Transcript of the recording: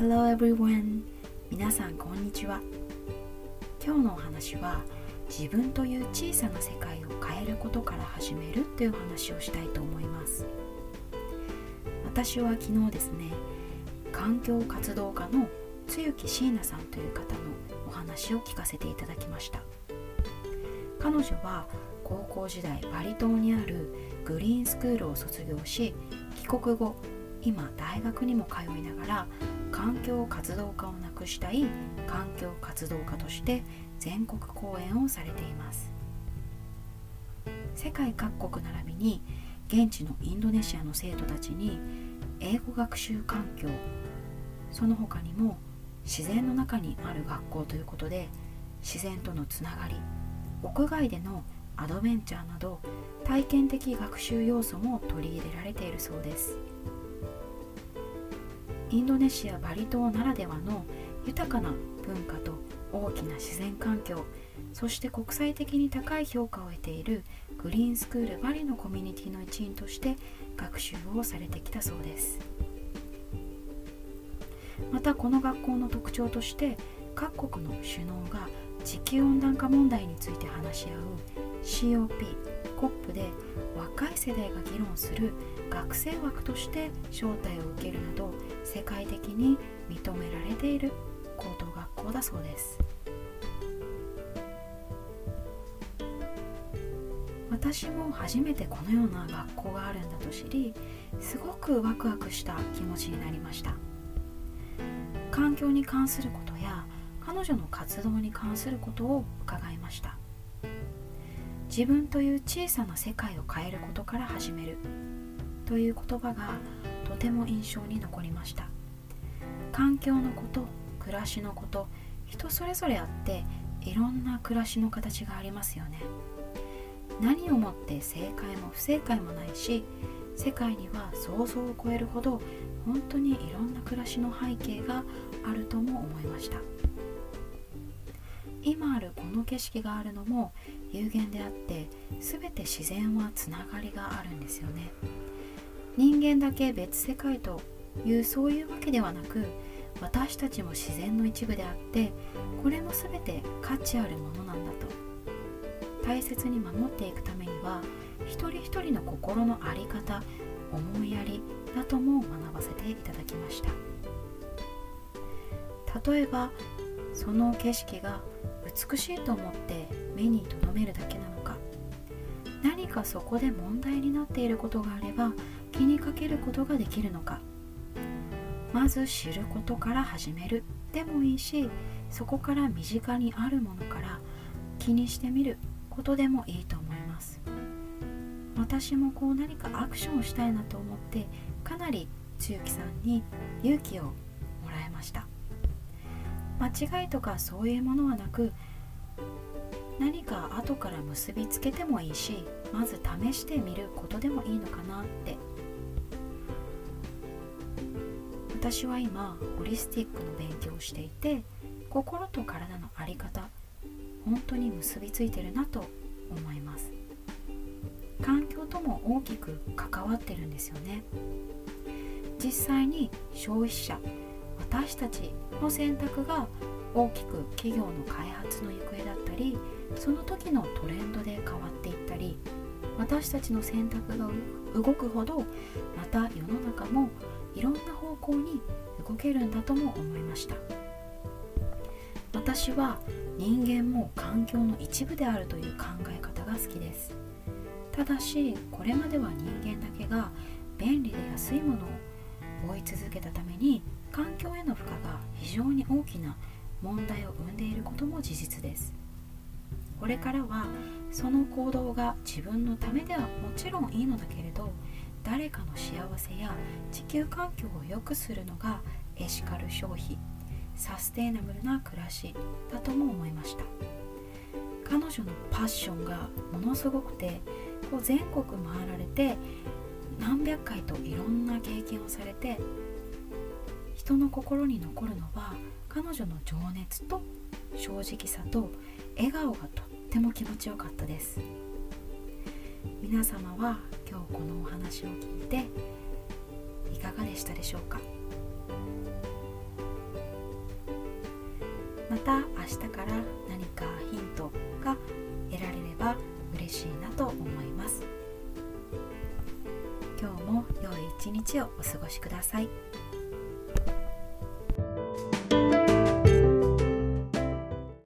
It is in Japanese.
Hello everyone. 皆さんこんにちは。今日のお話は自分という小さな世界を変えることから始めるという話をしたいと思います。私は昨日ですね環境活動家の露木椎名さんという方のお話を聞かせていただきました。彼女は高校時代バリ島にあるグリーンスクールを卒業し帰国後今大学にも通いながら環境活動家をなくしたい環境活動家として全国講演をされています。世界各国並びに現地のインドネシアの生徒たちに英語学習環境その他にも自然の中にある学校ということで自然とのつながり屋外でのアドベンチャーなど体験的学習要素も取り入れられているそうです。インドネシア・バリ島ならではの豊かな文化と大きな自然環境そして国際的に高い評価を得ているグリーンスクールバリのコミュニティの一員として学習をされてきたそうです。またこの学校の特徴として各国の首脳が地球温暖化問題について話し合う COP、COP で若い世代が議論する学生枠として招待を受けるなど世界的に認められている高等学校だそうです。私も初めてこのような学校があるんだと知りすごくワクワクした気持ちになりました。環境に関することや彼女の活動に関することを伺いました。自分という小さな世界を変えることから始める。という言葉がとても印象に残りました。環境のこと暮らしのこと人それぞれあっていろんな暮らしの形がありますよね。何をもって正解も不正解もないし世界には想像を超えるほど本当にいろんな暮らしの背景があるとも思いました。今あるこの景色があるのも有限であって全て自然はつながりがあるんですよね。人間だけ別世界というそういうわけではなく私たちも自然の一部であってこれも全て価値あるものなんだと。大切に守っていくためには一人一人の心の在り方思いやりだとも学ばせていただきました。例えばその景色が美しいと思って目に留めるだけなのか。何かそこで問題になっていることがあれば気にかけることができるのか。まず知ることから始める。でもいいしそこから身近にあるものから気にしてみることでもいいと思います。私もこう何かアクションをしたいなと思ってかなりつゆきさんに勇気をもらいました。間違いとかそういうものはなく何か後から結びつけてもいいしまず試してみることでもいいのかなって。私は今ホリスティックの勉強をしていて心と体の在り方本当に結びついてるなと思います。環境とも大きく関わってるんですよね。実際に消費者私たちの選択が大きく企業の開発の行方だったりその時のトレンドで変わっていったり私たちの選択が動くほどまた世の中もいろんな方向に動けるんだとも思いました。私は人間も環境の一部であるという考え方が好きです。ただしこれまでは人間だけが便利で安いものを追い続けたために環境への負荷が非常に大きな問題を生んでいることも事実です。これからはその行動が自分のためではもちろんいいのだけれど誰かの幸せや地球環境を良くするのがエシカル消費サステイナブルな暮らしだとも思いました。彼女のパッションがものすごくてこう全国回られて何百回といろんな経験をされて人の心に残るのは彼女の情熱と正直さと笑顔がとっても気持ちよかったです。皆様は今日このお話を聞いていかがでしたでしょうか？また明日から何かヒントが得られれば嬉しいなと思います。今日も良い一日をお過ごしください。